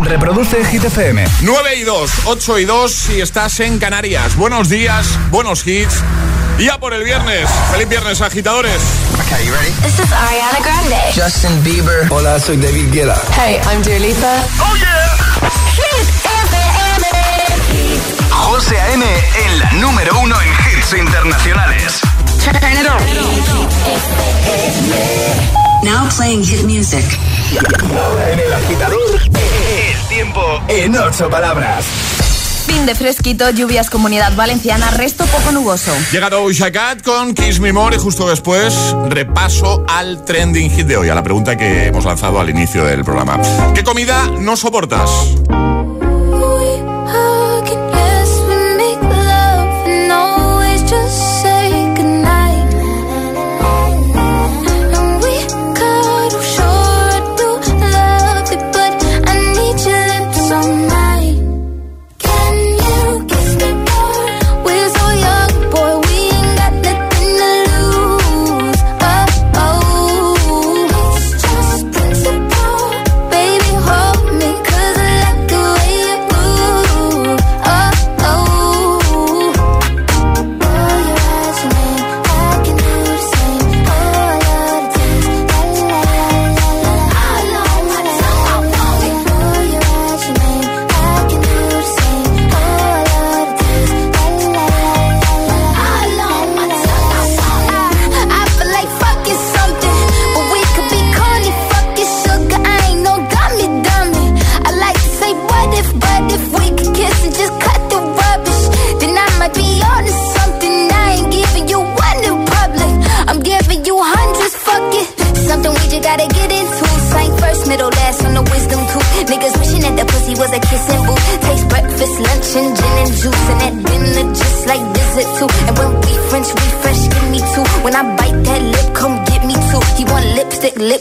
Reproduce Hit FM. 9 y 2, 8 y 2 si estás en Canarias. Buenos días, buenos hits. Y ya por el viernes. Feliz viernes, agitadores. Okay, you ready? This is Ariana Grande. Justin Bieber. Hola, soy David Guetta. Hey, I'm Dua Lipa. ¡Oh, yeah! Hit FM. José A.M. en la número uno en hits internacionales. Turn it on. Now playing hit music. En el agitador, el tiempo en ocho palabras. Fin de fresquito, lluvias Comunidad Valenciana, resto poco nuboso. Llega Doja Cat con Kiss Me More y justo después repaso al trending hit de hoy, a la pregunta que hemos lanzado al inicio del programa. ¿Qué comida no soportas?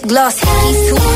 Gloss, hickeys too.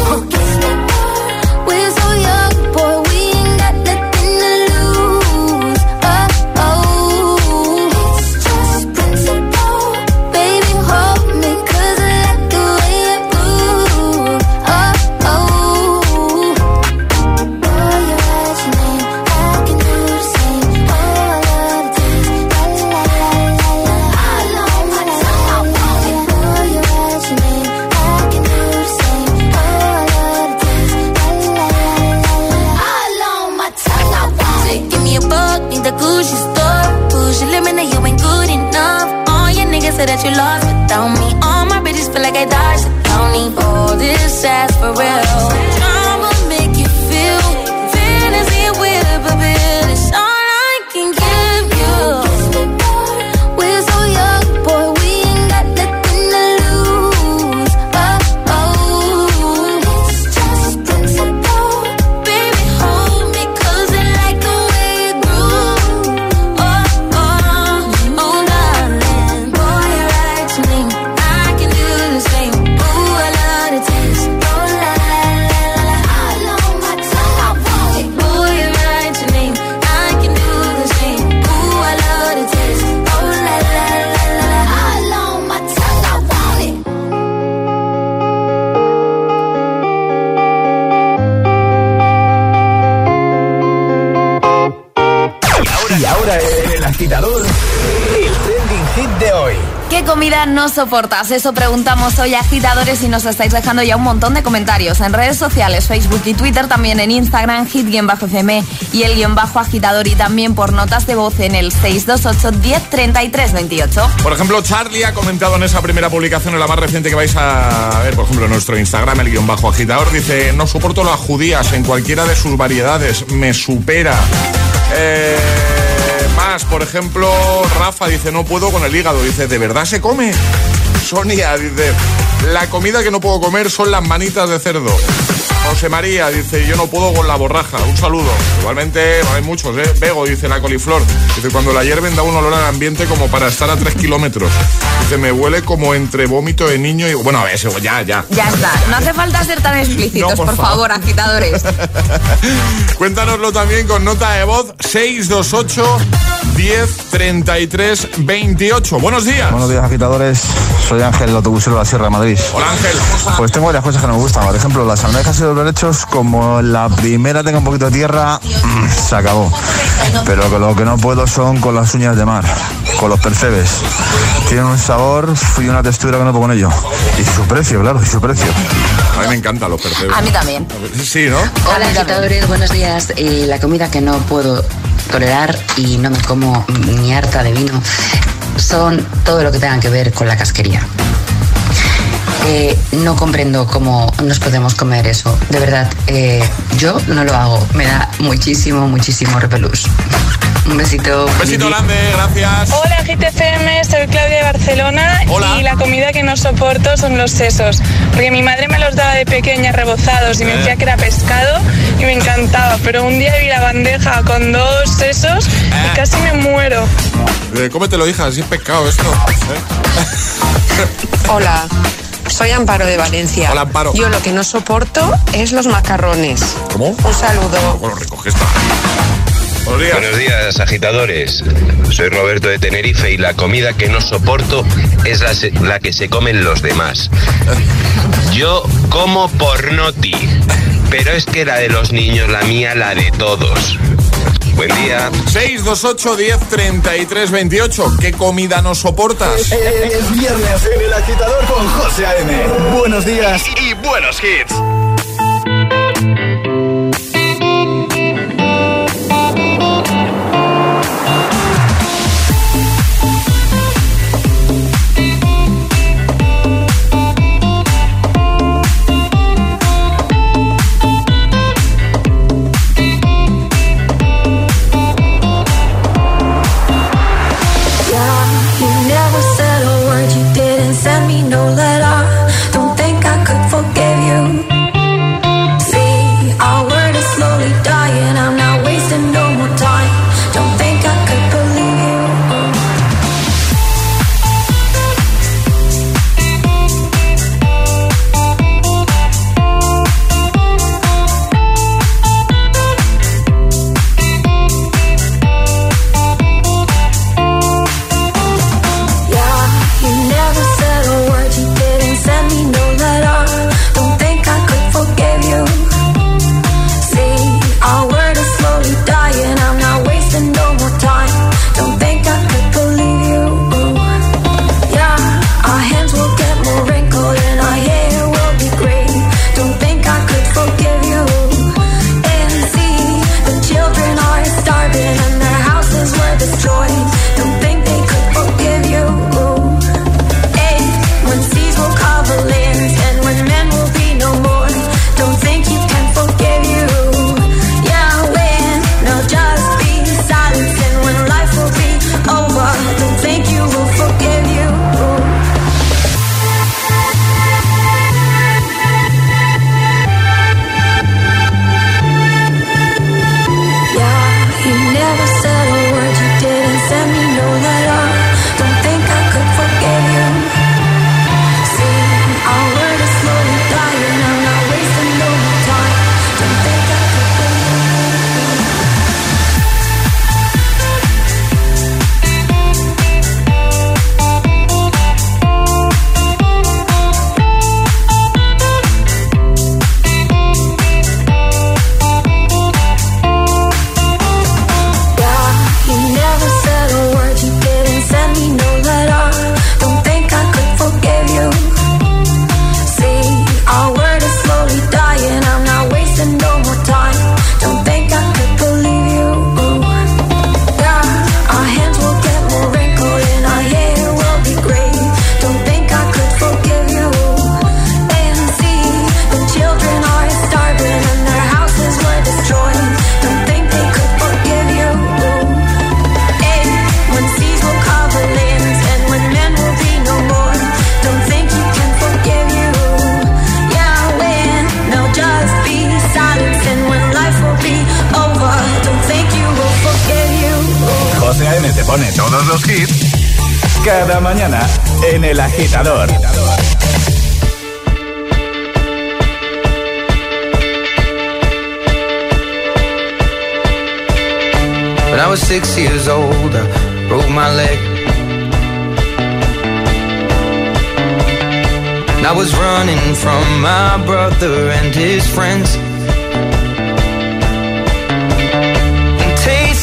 Y ahora el agitador, el trending hit de hoy. ¿Qué comida no soportas? Eso preguntamos hoy a agitadores y nos estáis dejando ya un montón de comentarios en redes sociales, Facebook y Twitter, también en Instagram, hit-fm y el guion bajo agitador y también por notas de voz en el 628 10 28. Por ejemplo, Charlie ha comentado en esa primera publicación, en la más reciente que vais a ver, por ejemplo, en nuestro Instagram, el guion bajo agitador, dice, no soporto las judías en cualquiera de sus variedades, me supera. Eh, por ejemplo, Rafa dice, no puedo con el hígado, dice, ¿de verdad se come? Sonia dice, la comida que no puedo comer son las manitas de cerdo. José María dice, yo no puedo con la borraja. Un saludo. Igualmente, hay muchos, ¿eh? Bego dice, la coliflor. Dice, cuando la hierven da un olor al ambiente como para estar a tres kilómetros. Dice, me huele como entre vómito de niño y... Bueno, a ver, ya, ya. Ya está. No hace falta ser tan explícitos, No, por por, favor, agitadores. Cuéntanoslo también con nota de voz 628 10 33 28. Buenos días. Buenos días, agitadores. Soy Ángel, el autobusero de la Sierra de Madrid. Hola Ángel. Pues tengo varias cosas que no me gustan. Por ejemplo, las almejas y los derechos, como la primera tenga un poquito de tierra, mm, se acabó. Pero con lo que no puedo son con las uñas de mar, con los percebes. Tienen un sabor y una textura que no puedo con ello. Y su precio, claro, y su precio. A mí me encantan los percebes. A mí también. Sí, ¿no? Hola agitadores, buenos días. Eh, la comida que no puedo tolerar y no me como ni harta de vino son todo lo que tengan que ver con la casquería. Eh, no comprendo cómo nos podemos comer eso. De verdad, eh, yo no lo hago. Me da muchísimo, muchísimo repelús. Un besito. Un besito grande, gracias. Hola GTFM, soy Claudia de Barcelona Hola. y la comida que no soporto son los sesos, porque mi madre me los daba de pequeña rebozados y me Eh. decía que era pescado y me encantaba, pero un día vi la bandeja con dos sesos Eh. y casi me muero. Eh, cómetelo, hija, si es pescado esto. ¿eh? Hola, soy Amparo de Valencia. Hola, Amparo. Yo lo que no soporto es los macarrones. ¿Cómo? Un saludo. Bueno, recoge esta. Buenos días. Buenos días, agitadores. Soy Roberto de Tenerife y la comida que no soporto es la, se- la que se comen los demás. Yo como pornoti, pero es que la de los niños, la mía, la de todos. Buen día. 628 10 33 28. ¿Qué comida no soportas? Es viernes en el agitador con José A.M. Buenos días y buenos hits. Pone todos los hits cada mañana en el agitador. But I was six years old, I broke my leg. And I was running from my brother and his friends.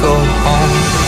go home.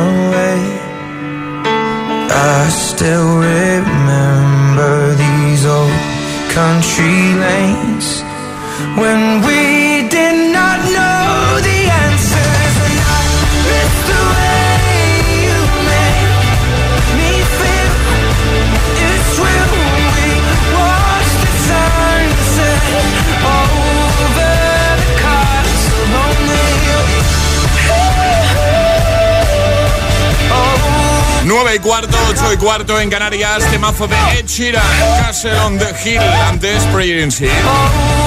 I still remember these old country lanes when we 9 y cuarto, 8 y cuarto en Canarias, temazo de Ed Sheeran, Castle on the Hill, antes Hill.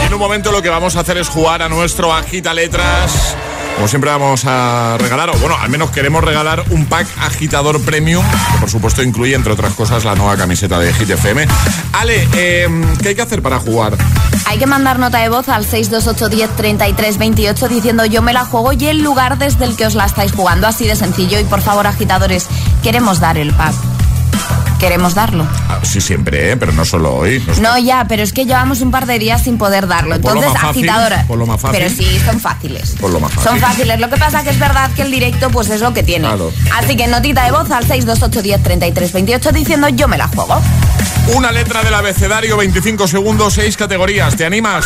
Y en un momento lo que vamos a hacer es jugar a nuestro Agita Letras. Como siempre vamos a regalar, o bueno, al menos queremos regalar un pack agitador premium, que por supuesto incluye, entre otras cosas, la nueva camiseta de Hit FM. Ale, eh, ¿qué hay que hacer para jugar? Hay que mandar nota de voz al 628 10 33 28 diciendo yo me la juego y el lugar desde el que os la estáis jugando, así de sencillo. Y por favor, agitadores, queremos dar el pack. Queremos darlo. Ah, sí, siempre, ¿eh? pero no solo hoy. No, ya, pero es que llevamos un par de días sin poder darlo. Entonces, más fácil, agitadora. ponlo más fácil. Pero sí, son fáciles. Ponlo más fácil. Son fáciles. Lo que pasa que es verdad que el directo, pues es lo que tiene. Claro. Así que notita de voz al 628 10 33 28 diciendo yo me la juego. Una letra del abecedario, 25 segundos, 6 categorías. ¿Te animas?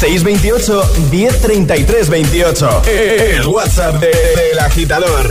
628 1033 28. El WhatsApp de- del agitador.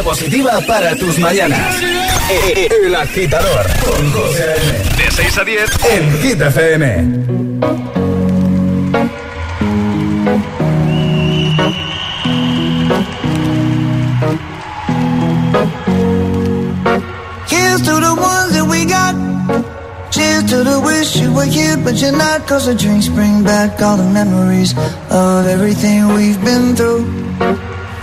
energía positiva para tus mañanas. E- e- El agitador con José A.M. De 6 a 10 en Hit FM. Here's to the ones that we got. Cheers to the wish you were here, but you're not. Cause the drinks bring back all the memories of everything we've been through.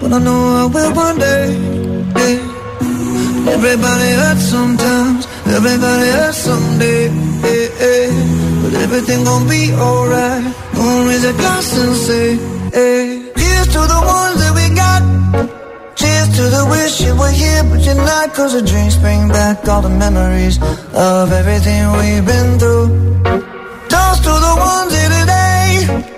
but I know I will one day. Yeah. Everybody hurts sometimes, everybody hurts someday. Yeah, yeah. But everything gon' be alright. Gonna raise a glass and say, hey. Here's to the ones that we got. Cheers to the wish you were here, but you're not. Cause the drinks bring back all the memories of everything we've been through. Toast to the ones here today.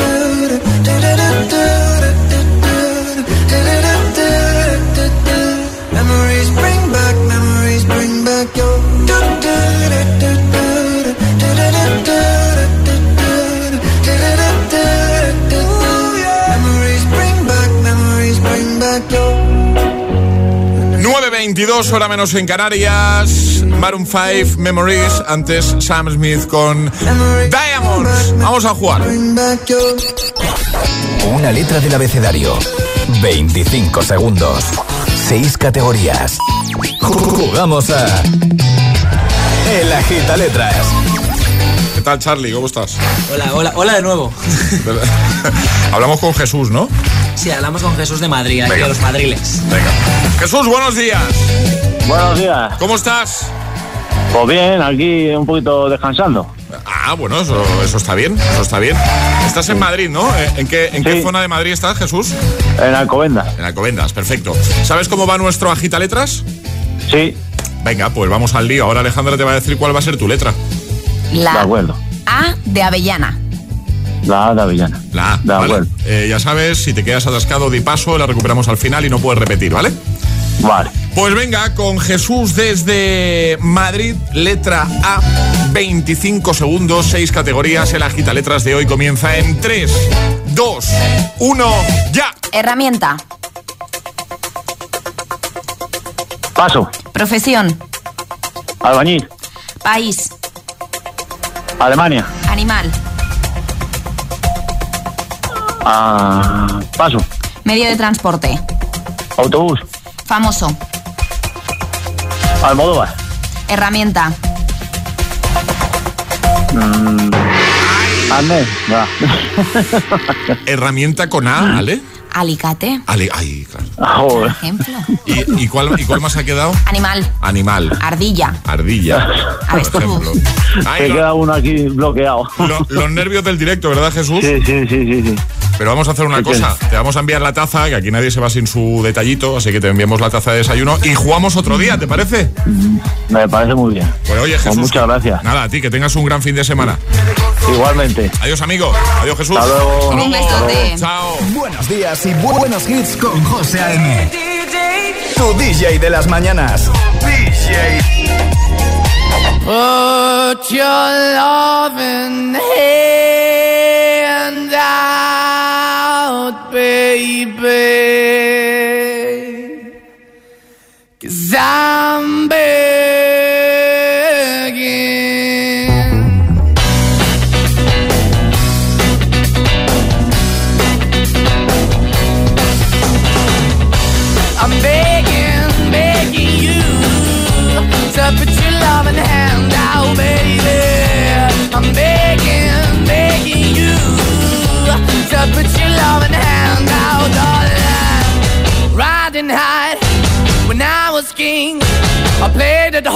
22, hora menos en Canarias. Maroon 5, Memories. Antes Sam Smith con Diamonds. Vamos a jugar. Una letra del abecedario. 25 segundos. 6 categorías. Jugamos a. El Agita Letras. ¿Qué tal, Charlie? ¿Cómo estás? Hola, hola, hola de nuevo. Hablamos con Jesús, ¿no? Sí, hablamos con Jesús de Madrid, aquí Venga. a los madriles. Venga. Jesús, buenos días. Buenos días. ¿Cómo estás? Pues bien, aquí un poquito descansando. Ah, bueno, eso, eso está bien, eso está bien. Estás en Madrid, ¿no? ¿Eh, ¿En qué, en qué zona de Madrid estás, Jesús? En Alcobendas. En Alcobendas, perfecto. ¿Sabes cómo va nuestro agita letras? Sí. Venga, pues vamos al lío. Ahora Alejandra te va a decir cuál va a ser tu letra. La De acuerdo. A de avellana. La A de Avellana. La A, De ¿vale? acuerdo. Eh, ya sabes, si te quedas atascado, di paso, la recuperamos al final y no puedes repetir, ¿vale? Vale. Pues venga, con Jesús desde Madrid, letra A, 25 segundos, 6 categorías. El agita letras de hoy comienza en 3, 2, 1, ya. Herramienta. Paso. Profesión. Albañil. País. Alemania. Animal. Ah, paso. Medio de transporte. Autobús. Famoso. Almodóvar. Herramienta. Mm. Va. Herramienta con A, ¿vale? Alicate. Ale, ay, claro. Joder. Ejemplo. ¿Y, y cuál, ¿Y cuál más ha quedado? Animal. Animal. Ardilla. Ardilla. Por Avestruz. ejemplo. Ay, Se lo- queda uno aquí bloqueado. lo- los nervios del directo, ¿verdad, Jesús? Sí, sí, sí, sí, sí. Pero vamos a hacer una ¿Qué cosa. Te vamos a enviar la taza, que aquí nadie se va sin su detallito, así que te enviamos la taza de desayuno y jugamos otro día, ¿te parece? Me parece muy bien. Pues oye, Jesús. muchas gracias. Nada, a ti, que tengas un gran fin de semana. Igualmente. Adiós, amigo. Adiós, Jesús. Hasta luego. Hasta Un luego. besote. Chao. Buenos días y buenos hits con José A.M. Tu DJ de las mañanas.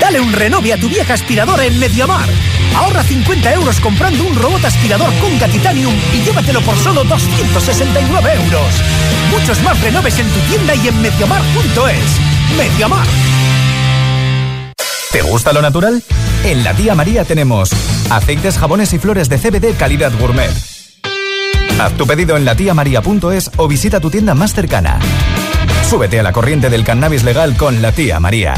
Dale un renove a tu vieja aspiradora en Mediamar. Ahorra 50 euros comprando un robot aspirador Conga Titanium y llévatelo por solo 269 euros. Muchos más renoves en tu tienda y en mediamar.es. Mediamar. ¿Te gusta lo natural? En la tía María tenemos aceites, jabones y flores de CBD calidad gourmet. Haz tu pedido en latiamaria.es o visita tu tienda más cercana. Súbete a la corriente del cannabis legal con la tía María.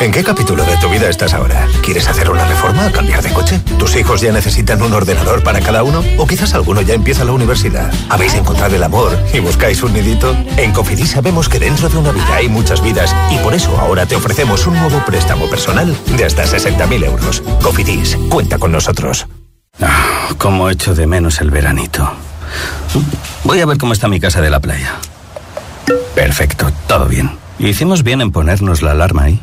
¿En qué capítulo de tu vida estás ahora? ¿Quieres hacer una reforma o cambiar de coche? ¿Tus hijos ya necesitan un ordenador para cada uno? ¿O quizás alguno ya empieza la universidad? ¿Habéis encontrado el amor y buscáis un nidito? En Cofidis sabemos que dentro de una vida hay muchas vidas y por eso ahora te ofrecemos un nuevo préstamo personal de hasta 60.000 euros. Cofidis, cuenta con nosotros. Ah, cómo echo de menos el veranito. Voy a ver cómo está mi casa de la playa. Perfecto, todo bien. Hicimos bien en ponernos la alarma ahí,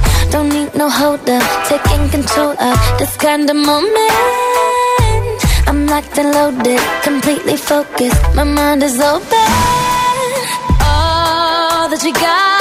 Don't need no hold up, taking control of this kind of moment. I'm locked and loaded, completely focused. My mind is open. All that you got,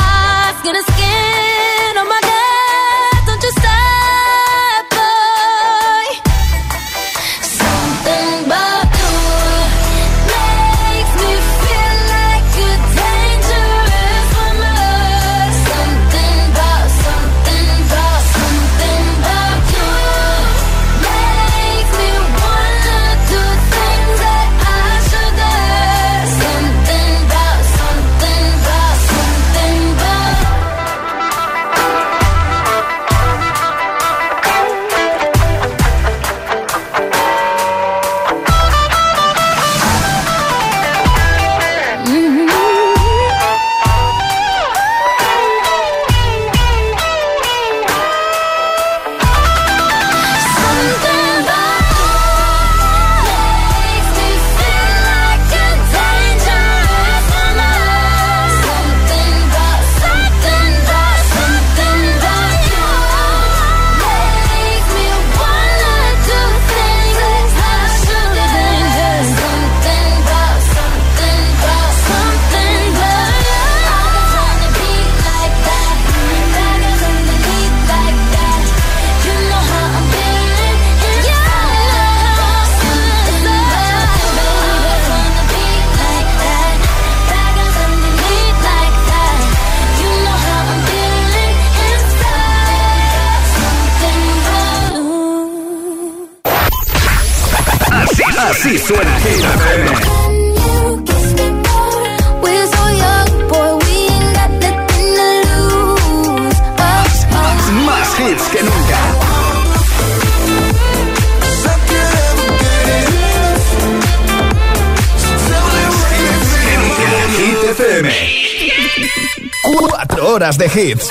horas de hits.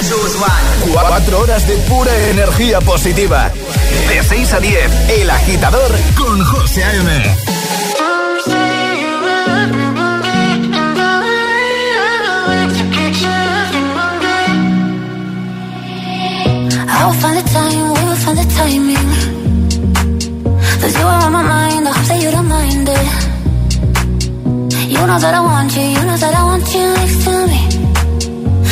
Cuatro horas de pura energía positiva. De 6 a 10, El Agitador con José A.M. I will find the time, we will find the timing. Cause you are on my mind, I hope that you don't mind it. You know that I want you, you know that I want you next to me.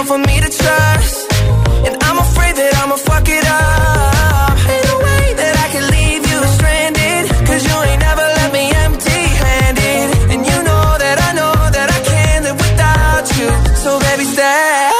Difficult for me to trust. And I'm afraid that I'ma fuck it up. Ain't no way that I can leave you stranded. Cause you ain't never left me empty handed. And you know that I know that I can't live without you. So Think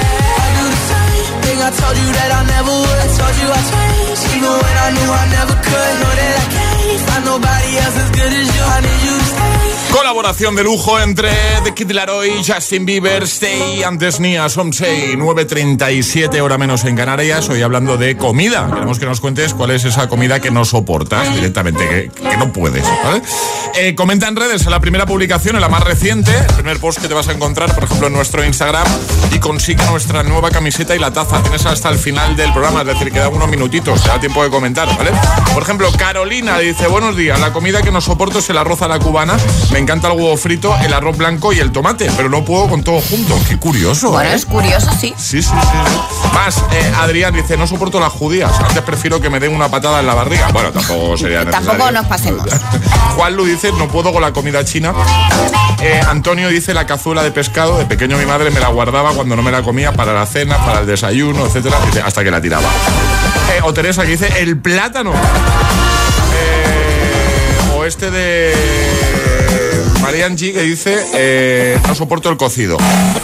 Colaboración de lujo entre The Kid Laroi, Justin Bieber, Stay, antes Nia, Somsei, 9.37 hora menos en Canarias. Hoy hablando de comida. Queremos que nos cuentes cuál es esa comida que no soportas directamente, que, no puedes. Eh, comenta en redes en la primera publicación, en la más reciente, el primer post que te vas a encontrar, por ejemplo, en nuestro Instagram, y consigue nuestra nueva camiseta y la taza. Tienes hasta el final del programa, es decir, quedan unos minutitos, te da tiempo de comentar, ¿vale? Por ejemplo, Carolina dice, buenos días, la comida que no soporto es el arroz a la cubana, me encanta el huevo frito, el arroz blanco y el tomate, pero no puedo con todo junto. Qué curioso, Bueno, ¿eh? es curioso, sí. Sí, sí, sí. sí. Más, eh, Adrián dice, no soporto las judías, antes prefiero que me den una patada en la barriga. Bueno, tampoco sería necesario. Tampoco nos pasemos. Juan Lu dice, no puedo con la comida china. Eh, Antonio dice, la cazuela de pescado, de pequeño mi madre me la guardaba cuando no me la comía para la cena, para el desayuno, etcétera, hasta que la tiraba. Eh, o Teresa que dice, el plátano. Eh, o este de... Marian G que dice no soporto el cocido.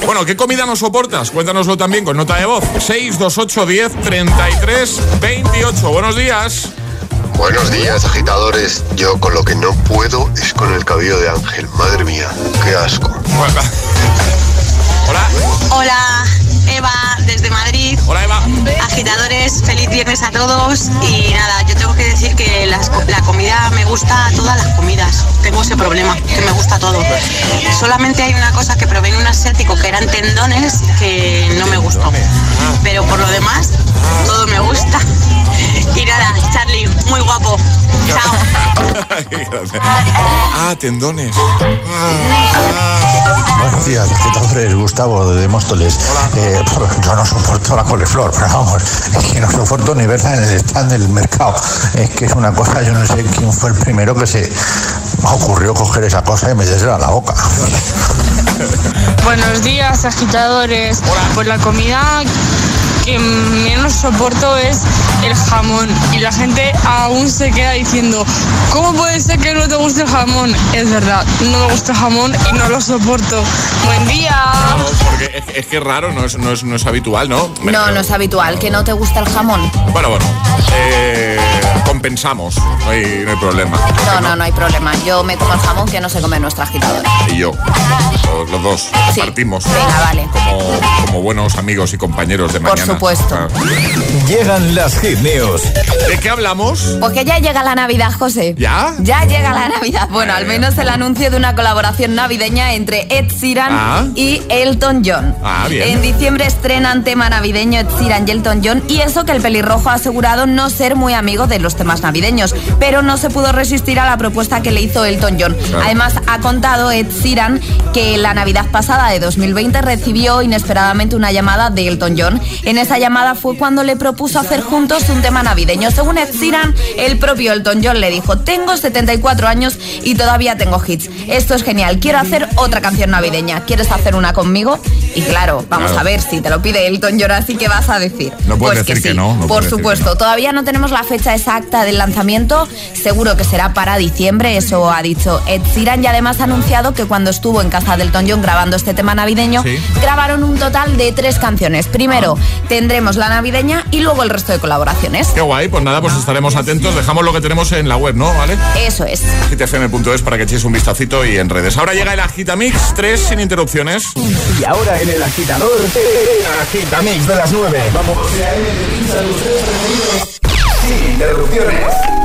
Bueno, ¿qué comida no soportas? Cuéntanoslo también con nota de voz. 628 10 33 28. Buenos días. Buenos días, agitadores. Yo con lo que no puedo es con el cabello de Ángel. Madre mía, qué asco. Hola. Hola, Eva, desde Madrid. Hola, Eva. Agitadores, feliz viernes a todos. Y nada, yo tengo que decir que las la comida me gusta, todas las comidas. Tengo ese problema, que me gusta todo. Solamente hay una cosa que probé en un asiático que eran tendones que no me gustó. Pero por lo demás, todo me gusta. Y nada, Charlie, muy guapo. Chao. ah, tendones. Buenos días, agitadores. Gustavo de Móstoles. Eh, yo no soporto la coliflor, pero vamos, es que no soporto ni verla en el stand del mercado. Es que es una cosa, yo no sé quién fue el primero que se ocurrió coger esa cosa y metérsela a la boca. Buenos días, agitadores. Pues la comida que menos soporto es el jamón. Y la gente aún se queda diciendo, ¿cómo puede ser que no te guste el jamón? Es verdad, no me gusta el jamón y no lo soporto. Buen día. No, porque es, es que es raro, no es, no es, no es habitual, ¿no? Me- No, no es habitual, que no te gusta el jamón. Bueno, bueno. eh, compensamos, no hay, no hay problema. No, no, no hay problema. Yo me como el jamón que no se come nuestra agitadora. Y yo, los, los dos, Sí. partimos. Venga, vale. Como, como buenos amigos y compañeros de Por mañana. supuesto. Ah. Llegan las hit news. ¿De qué hablamos? Porque ya llega la Navidad, José. ¿Ya? Ya llega la Navidad. Bueno, al menos el anuncio de una colaboración navideña entre Ed Sheeran Ah. y Elton John. Ah, bien. En diciembre estrenan tema navideño Ed Sheeran y Elton John y eso que el pelirrojo ha asegurado no ser muy amigo de los temas navideños, pero no se pudo resistir a la propuesta que le hizo Elton John. Claro. Además, ha contado Ed Sheeran que la Navidad pasada de 2020 recibió inesperadamente una llamada de Elton John. En esa llamada fue cuando le propuso hacer juntos un tema navideño. Según Ed Sheeran, el propio Elton John le dijo, tengo 74 años y todavía tengo hits. Esto es genial, quiero hacer otra canción navideña. ¿Quieres hacer una conmigo? Y claro, vamos Claro. a ver si te lo pide Elton John, así que vas a decir. No puedes Pues decir que sí, no, por supuesto. Todavía no tenemos la fecha exacta del lanzamiento. Seguro que será para diciembre, eso ha dicho Ed Sheeran. Y además ha anunciado que cuando estuvo en casa del Elton John grabando este tema navideño, Sí. grabaron un total de tres canciones. Primero tendremos la navideña y luego el resto de colaboraciones. Qué guay, pues nada, pues estaremos atentos. Dejamos lo que tenemos en la web, ¿no? ¿Vale? Eso es. agitfm.es para que echéis un vistacito y en redes. Ahora llega el Agitamix 3 sin interrupciones. Y ahora en el agitador, el agitamix de las 9. Vamos. Interrupciones.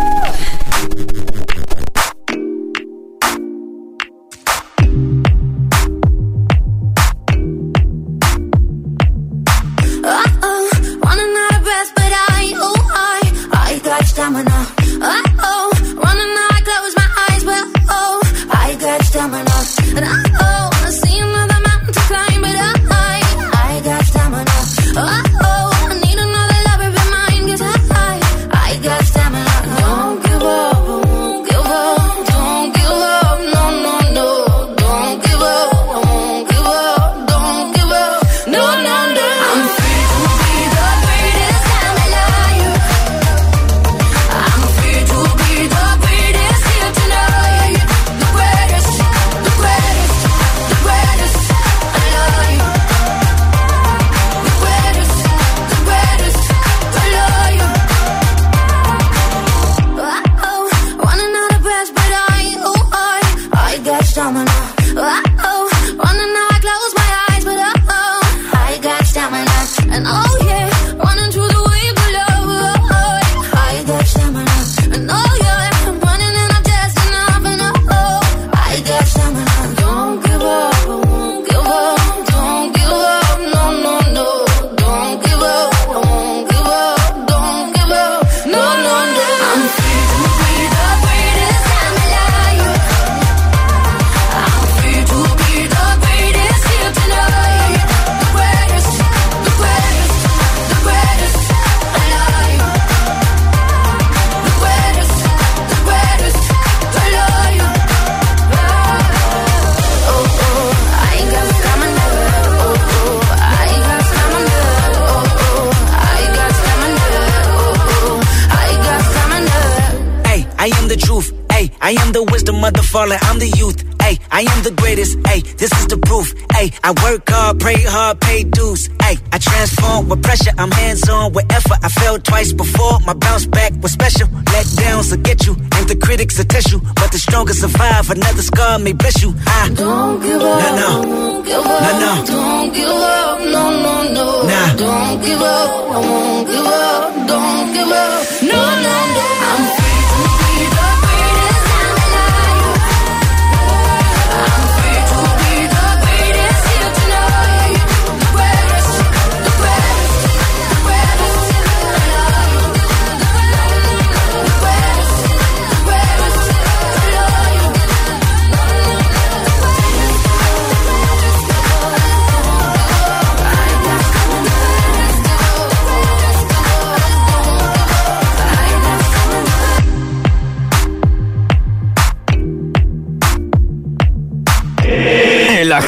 But the strongest survive, another scar may bless you. I don't give up. No, no. Won't give up. No, no. Don't give up. No, no, no. Don't give up. I won't give up. Don't give up. No, no, no.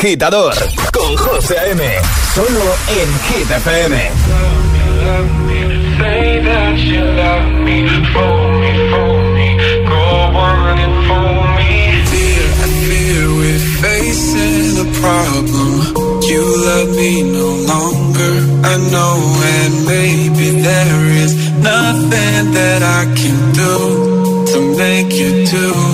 agitador con José A.M. Solo en Hit facing a problem. You love me no longer, I know, and maybe there is nothing that I can do to make you do.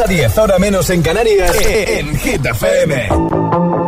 a 10, ahora menos en Canarias, en Hit FM.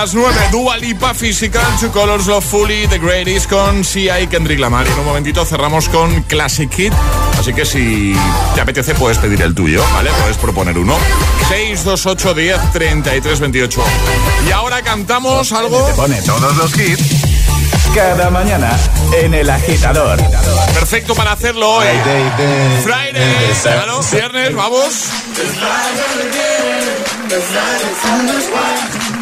las 9, Dua Lipa, Physical, Two Colors, Love Fully, The Greatest con C.I. y Kendrick Lamar. Y en un momentito cerramos con Classic Hit. Así que si te apetece puedes pedir el tuyo, ¿vale? Puedes proponer uno. 628 10 33 28. Y ahora cantamos algo... Te pone todos los hits cada mañana en el agitador. Perfecto para hacerlo hoy. Friday, claro, viernes, vamos.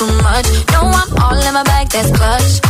too much. No, I'm all in my bag, that's clutch.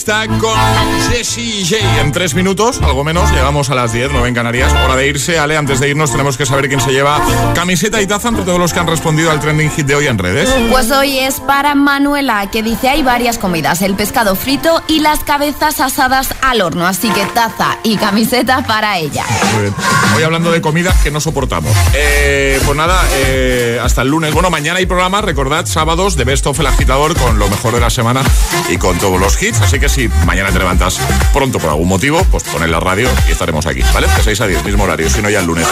Ahora Price Tag con Jessie J. En tres minutos, algo menos, llegamos a las 10, 9 en Canarias. Hora de irse, Ale. Antes de irnos, tenemos que saber quién se lleva camiseta y taza entre todos los que han respondido al trending hit de hoy en redes. Pues hoy es para Manuela, que dice hay varias comidas, el pescado frito y las cabezas asadas al horno, así que taza y camiseta para ella. Muy bien. Hoy hablando de comidas que no soportamos. Eh, pues nada, eh, hasta el lunes. Bueno, mañana hay programa, recordad, sábados de Best of El Agitador con lo mejor de la semana y con todos los hits. Así que si mañana te levantas pronto por algún motivo, pues poned la radio y estaremos aquí, ¿vale? De 6 a 10, mismo horario, si no ya el lunes.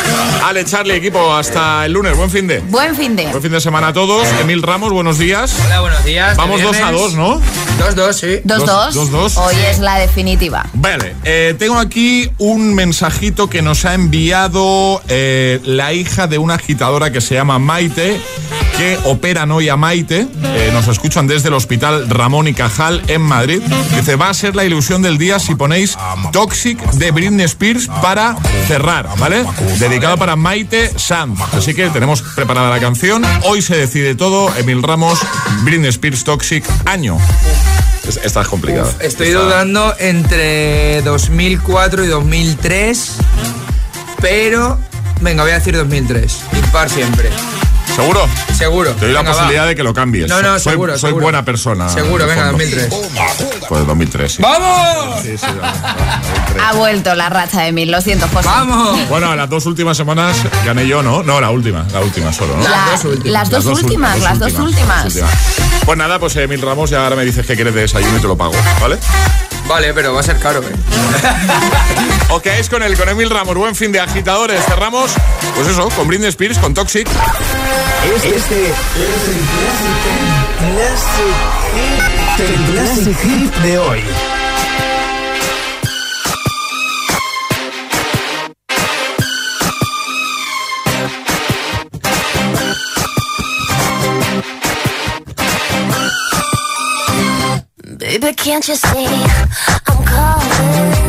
Ale, Charlie, equipo, hasta el lunes. Buen fin de. Buen fin de. Buen fin de semana a todos. Emil Ramos, buenos días. Hola, buenos días. Vamos de 2 a viernes. 2, ¿no? 2-2, sí. Dos, dos. dos, dos. Hoy es la definitiva. Vale, eh, tengo aquí un mensajito que nos ha enviado eh, la hija de una agitadora que se llama Maite, que operan hoy a Maite. Eh, nos escuchan desde el hospital Ramón y Cajal en Madrid. Dice, va a ser la ilusión del día si ponéis Toxic de Britney Spears para cerrar, ¿vale? Dedicado para Maite Sanz. Así que tenemos preparada la canción. Hoy se decide todo. Emil Ramos, Britney Spears Toxic, año. Es- Esta es complicada. Estoy Esta- dudando entre 2004 y 2003, pero venga, voy a decir 2003. Impar siempre. ¿Seguro? Seguro. Te doy la posibilidad va. de que lo cambies. No, no, soy, seguro, Soy seguro. buena persona. Seguro, venga, fondo. 2003. Pues 2003, sí. ¡Vamos! Sí, sí, Ha vuelto la racha de mil, lo siento, José. ¡Vamos! Bueno, las dos últimas semanas gané yo, ¿no? No, la última, la última solo, ¿no? La- las dos últimas, las dos últimas. Pues nada, pues Emil Ramos, ya ahora me dices que quieres de desayuno y te lo pago, ¿vale? Vale, pero va a ser caro, ¿eh? Ok, es con él, con Emil Ramos. Buen fin de agitadores. Cerramos, pues eso, con Britney Spears, con Toxic. Este es el Classic, el Classic Hit de hoy. Baby, can't you see I'm calling?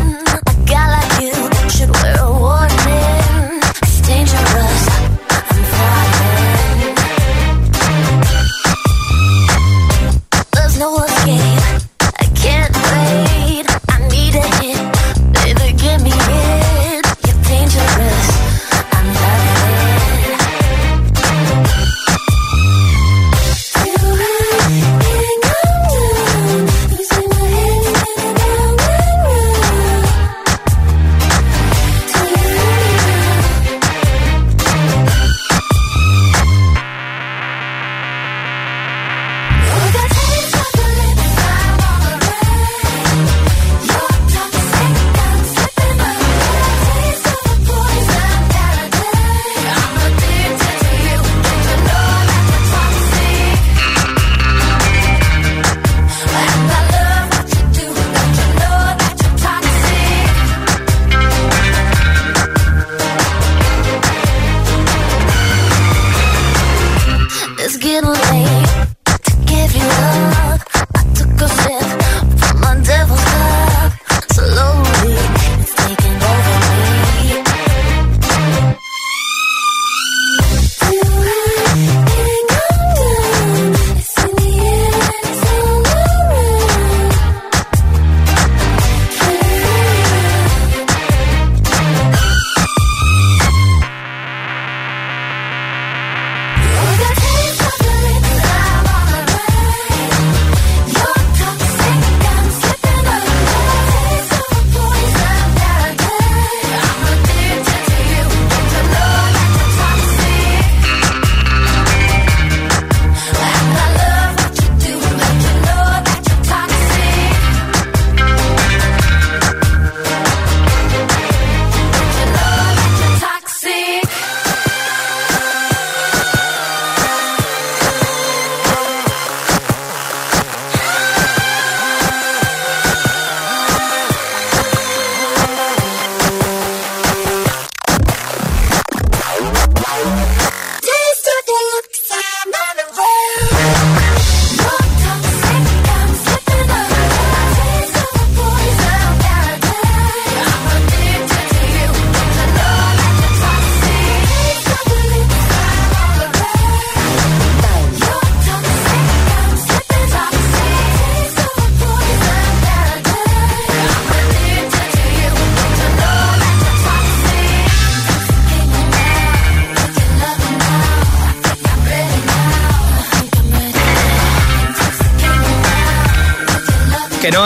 It's getting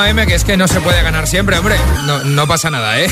Que no, M, que es que no se puede ganar siempre, hombre. No, no pasa nada, ¿eh?